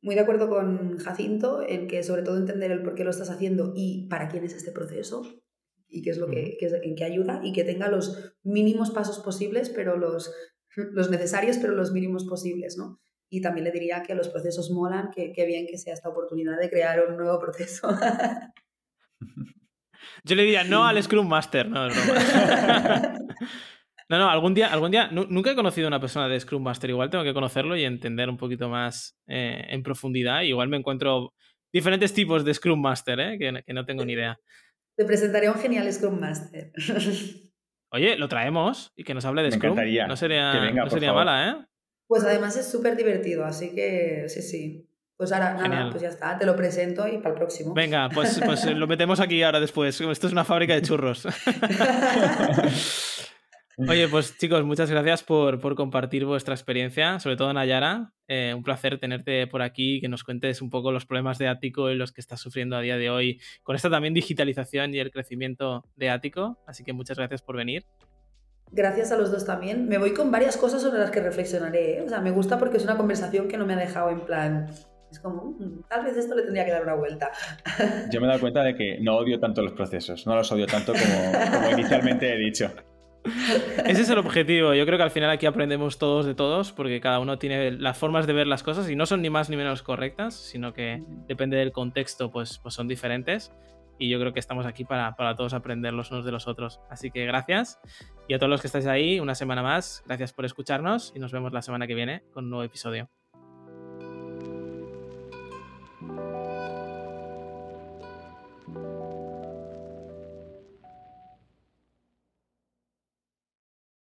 C: Muy de acuerdo con Jacinto en que sobre todo entender el por qué lo estás haciendo y para quién es este proceso y qué es lo que, en qué ayuda y que tenga los mínimos pasos posibles, pero los, los necesarios, pero los mínimos posibles, ¿no? Y también le diría que los procesos molan, que, bien que sea esta oportunidad de crear un nuevo proceso. (laughs)
A: Yo le diría no al Scrum Master, no, (laughs) No, no, algún día, algún día, nunca he conocido a una persona de Scrum Master, igual tengo que conocerlo y entender un poquito más eh, en profundidad. Igual me encuentro diferentes tipos de Scrum Master, ¿eh? que, no tengo ni idea.
C: Te presentaré un genial Scrum Master. (laughs)
A: Oye, lo traemos y que nos hable de Scrum. No sería, no sería mala, ¿eh?
C: Pues además es súper divertido, así que sí, sí. Pues ahora, nada, pues ya está, te lo presento y para el próximo.
A: Venga, pues, pues lo metemos aquí ahora después. Esto es una fábrica de churros. (laughs) Oye, pues chicos, muchas gracias por, compartir vuestra experiencia, sobre todo Nayara. Eh, un placer tenerte por aquí, que nos cuentes un poco los problemas de Ático y los que estás sufriendo a día de hoy con esta también digitalización y el crecimiento de Ático. Así que muchas gracias por venir.
C: Gracias a los dos también. Me voy con varias cosas sobre las que reflexionaré. ¿eh? O sea, me gusta porque es una conversación que no me ha dejado en plan. Es como, mm, tal vez esto le tendría que dar una vuelta.
B: Yo me he dado cuenta de que no odio tanto los procesos, no los odio tanto como, como inicialmente he dicho.
A: Ese es el objetivo. Yo creo que al final aquí aprendemos todos de todos, porque cada uno tiene las formas de ver las cosas y no son ni más ni menos correctas, sino que depende del contexto, pues, pues son diferentes y yo creo que estamos aquí para, para todos aprender los unos de los otros. Así que gracias y a todos los que estáis ahí una semana más, gracias por escucharnos y nos vemos la semana que viene con un nuevo episodio.